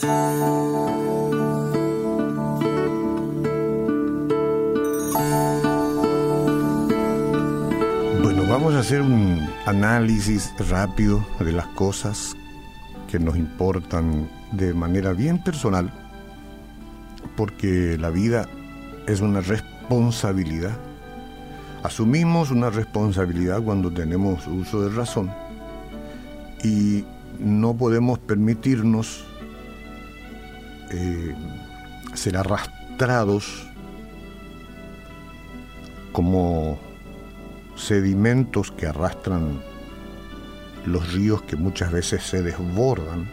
Bueno, vamos a hacer un análisis rápido de las cosas que nos importan de manera bien personal, porque la vida es una responsabilidad. Asumimos una responsabilidad cuando tenemos uso de razón y no podemos permitirnos eh, ser arrastrados como sedimentos que arrastran los ríos que muchas veces se desbordan,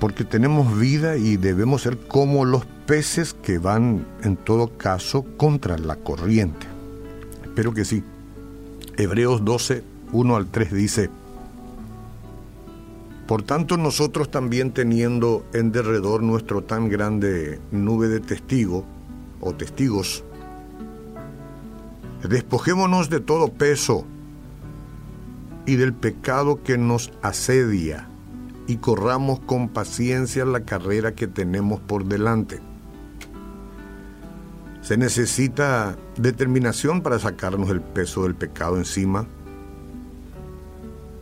porque tenemos vida y debemos ser como los peces que van en todo caso contra la corriente. Espero que sí. Hebreos 12, 1 al 3 dice, por tanto nosotros también teniendo en derredor nuestro tan grande nube de testigos o testigos, despojémonos de todo peso y del pecado que nos asedia y corramos con paciencia la carrera que tenemos por delante. Se necesita determinación para sacarnos el peso del pecado encima.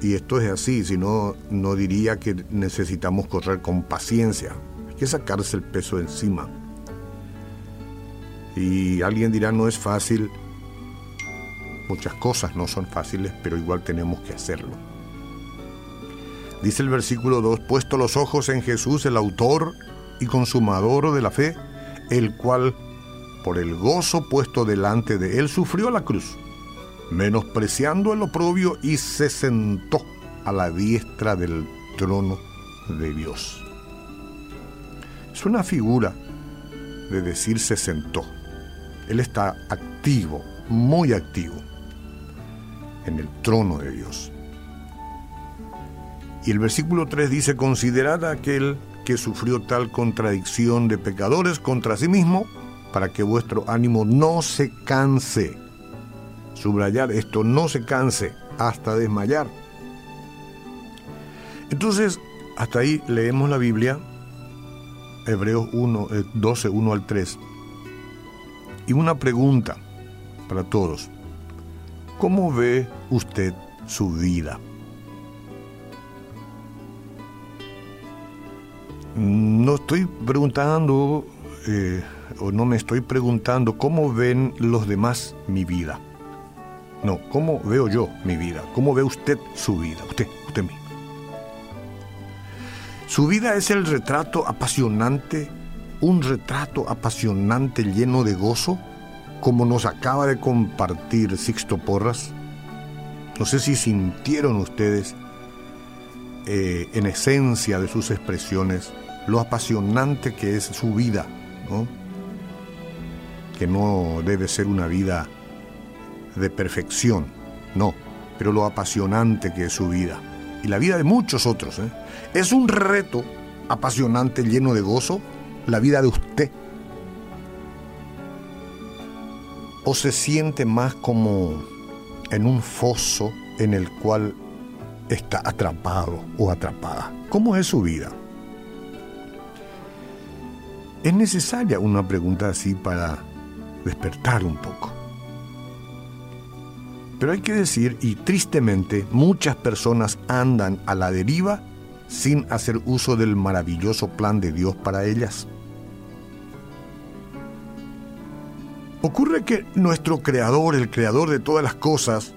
Y esto es así, si no, no diría que necesitamos correr con paciencia. Hay que sacarse el peso encima. Y alguien dirá, no es fácil. Muchas cosas no son fáciles, pero igual tenemos que hacerlo. Dice el versículo 2, puesto los ojos en Jesús, el autor y consumador de la fe, el cual, por el gozo puesto delante de él, sufrió la cruz, menospreciando el oprobio y se sentó a la diestra del trono de Dios. Es una figura de decir se sentó. Él está activo, muy activo, en el trono de Dios. Y el versículo 3 dice, considerad a aquel que sufrió tal contradicción de pecadores contra sí mismo, para que vuestro ánimo no se canse. Subrayar esto, no se canse hasta desmayar. Entonces, hasta ahí leemos la Biblia, Hebreos 1, 12, 1 al 3. Y una pregunta para todos. ¿Cómo ve usted su vida? No estoy preguntando, eh, o no me estoy preguntando cómo ven los demás mi vida. No, ¿cómo veo yo mi vida? ¿Cómo ve usted su vida? Usted, usted mismo. Su vida es el retrato apasionante, un retrato apasionante lleno de gozo, como nos acaba de compartir Sixto Porras. No sé si sintieron ustedes eh, en esencia de sus expresiones lo apasionante que es su vida, ¿no? que no debe ser una vida de perfección, no, pero lo apasionante que es su vida y la vida de muchos otros. ¿eh? Es un reto apasionante, lleno de gozo, la vida de usted. ¿O se siente más como en un foso en el cual está atrapado o atrapada? ¿Cómo es su vida? Es necesaria una pregunta así para despertar un poco. Pero hay que decir, y tristemente, muchas personas andan a la deriva sin hacer uso del maravilloso plan de Dios para ellas. Ocurre que nuestro Creador, el Creador de todas las cosas,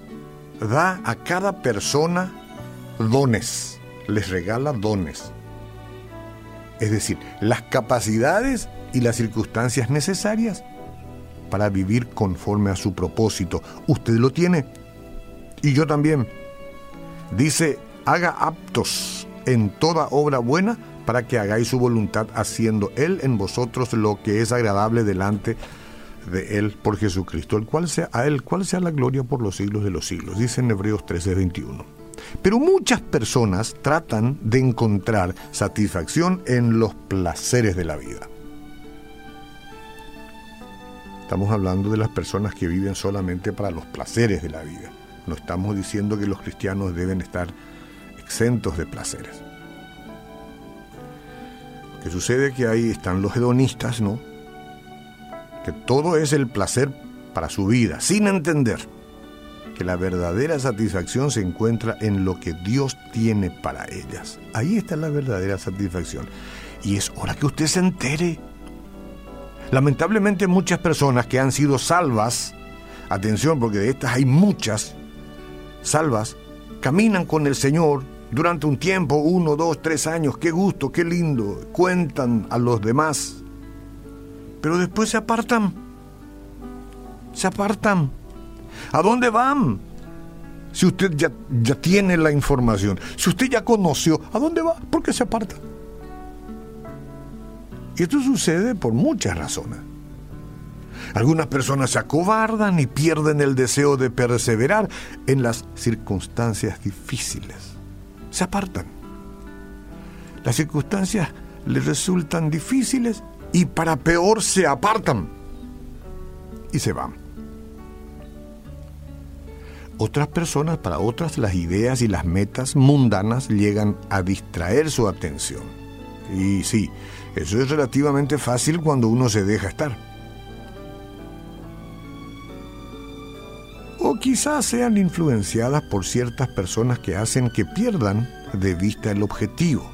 da a cada persona dones, les regala dones. Es decir, las capacidades y las circunstancias necesarias para vivir conforme a su propósito. Usted lo tiene y yo también. Dice, haga aptos en toda obra buena para que hagáis su voluntad haciendo Él en vosotros lo que es agradable delante de Él por Jesucristo, el cual sea a Él, cual sea la gloria por los siglos de los siglos, dice en Hebreos 13:21. Pero muchas personas tratan de encontrar satisfacción en los placeres de la vida. Estamos hablando de las personas que viven solamente para los placeres de la vida. No estamos diciendo que los cristianos deben estar exentos de placeres. que sucede que ahí están los hedonistas, ¿no? Que todo es el placer para su vida, sin entender que la verdadera satisfacción se encuentra en lo que Dios tiene para ellas. Ahí está la verdadera satisfacción. Y es hora que usted se entere. Lamentablemente muchas personas que han sido salvas, atención porque de estas hay muchas, salvas, caminan con el Señor durante un tiempo, uno, dos, tres años, qué gusto, qué lindo, cuentan a los demás, pero después se apartan, se apartan ¿A dónde van? Si usted ya, tiene la información, si usted ya conoció, ¿a dónde va? ¿Por qué se aparta? Y esto sucede por muchas razones. Algunas personas se acobardan y pierden el deseo de perseverar en las circunstancias difíciles. Se apartan. Las circunstancias les resultan difíciles y para peor se apartan y se van. Otras personas, para otras, las ideas y las metas mundanas llegan a distraer su atención. Y sí, eso es relativamente fácil cuando uno se deja estar. O quizás sean influenciadas por ciertas personas que hacen que pierdan de vista el objetivo.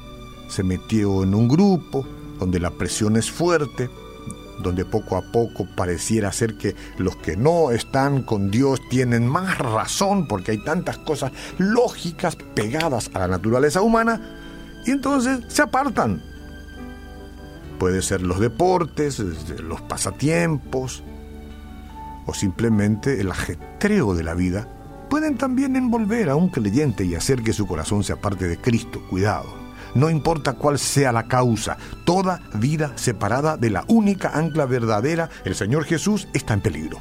Se metió en un grupo donde la presión es fuerte, donde poco a poco pareciera ser que los que no están con Dios tienen más razón porque hay tantas cosas lógicas pegadas a la naturaleza humana y entonces se apartan. Puede ser los deportes, los pasatiempos o simplemente el ajetreo de la vida. Pueden también envolver a un creyente y hacer que su corazón se aparte de Cristo. Cuidado. No importa cuál sea la causa, toda vida separada de la única ancla verdadera, el Señor Jesús, está en peligro.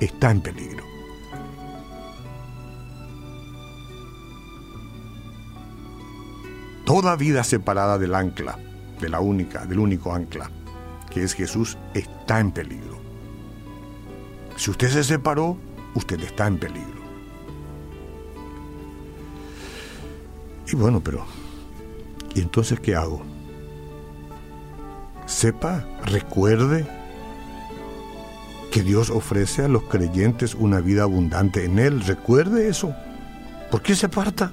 Está en peligro. Toda vida separada del ancla, de la única, del único ancla, que es Jesús, está en peligro. Si usted se separó, usted está en peligro. Y bueno, pero ¿Y entonces qué hago? Sepa, recuerde que Dios ofrece a los creyentes una vida abundante en Él. Recuerde eso. ¿Por qué se aparta?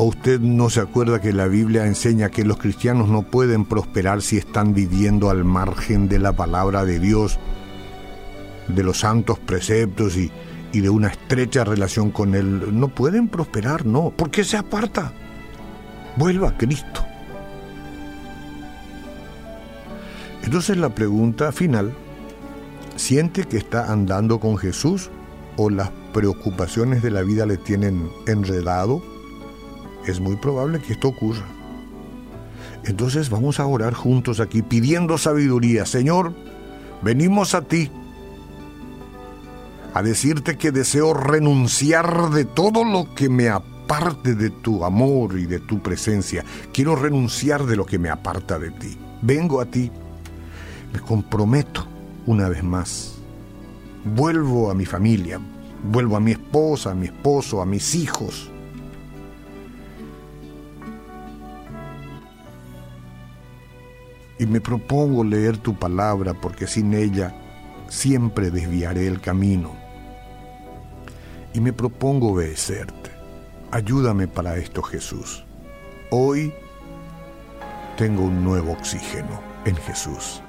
¿O usted no se acuerda que la Biblia enseña que los cristianos no pueden prosperar si están viviendo al margen de la palabra de Dios, de los santos preceptos y, de una estrecha relación con Él, no pueden prosperar, no. ¿Por qué se aparta? Vuelva a Cristo. Entonces la pregunta final, ¿siente que está andando con Jesús o las preocupaciones de la vida le tienen enredado? Es muy probable que esto ocurra. Entonces vamos a orar juntos aquí pidiendo sabiduría. Señor, venimos a ti a decirte que deseo renunciar de todo lo que me aparte de tu amor y de tu presencia. Quiero renunciar de lo que me aparta de ti. Vengo a ti, me comprometo una vez más. Vuelvo a mi familia, vuelvo a mi esposa, a mi esposo, a mis hijos. Y me propongo leer tu palabra porque sin ella siempre desviaré el camino. Y me propongo obedecerte. Ayúdame para esto, Jesús. Hoy tengo un nuevo oxígeno en Jesús.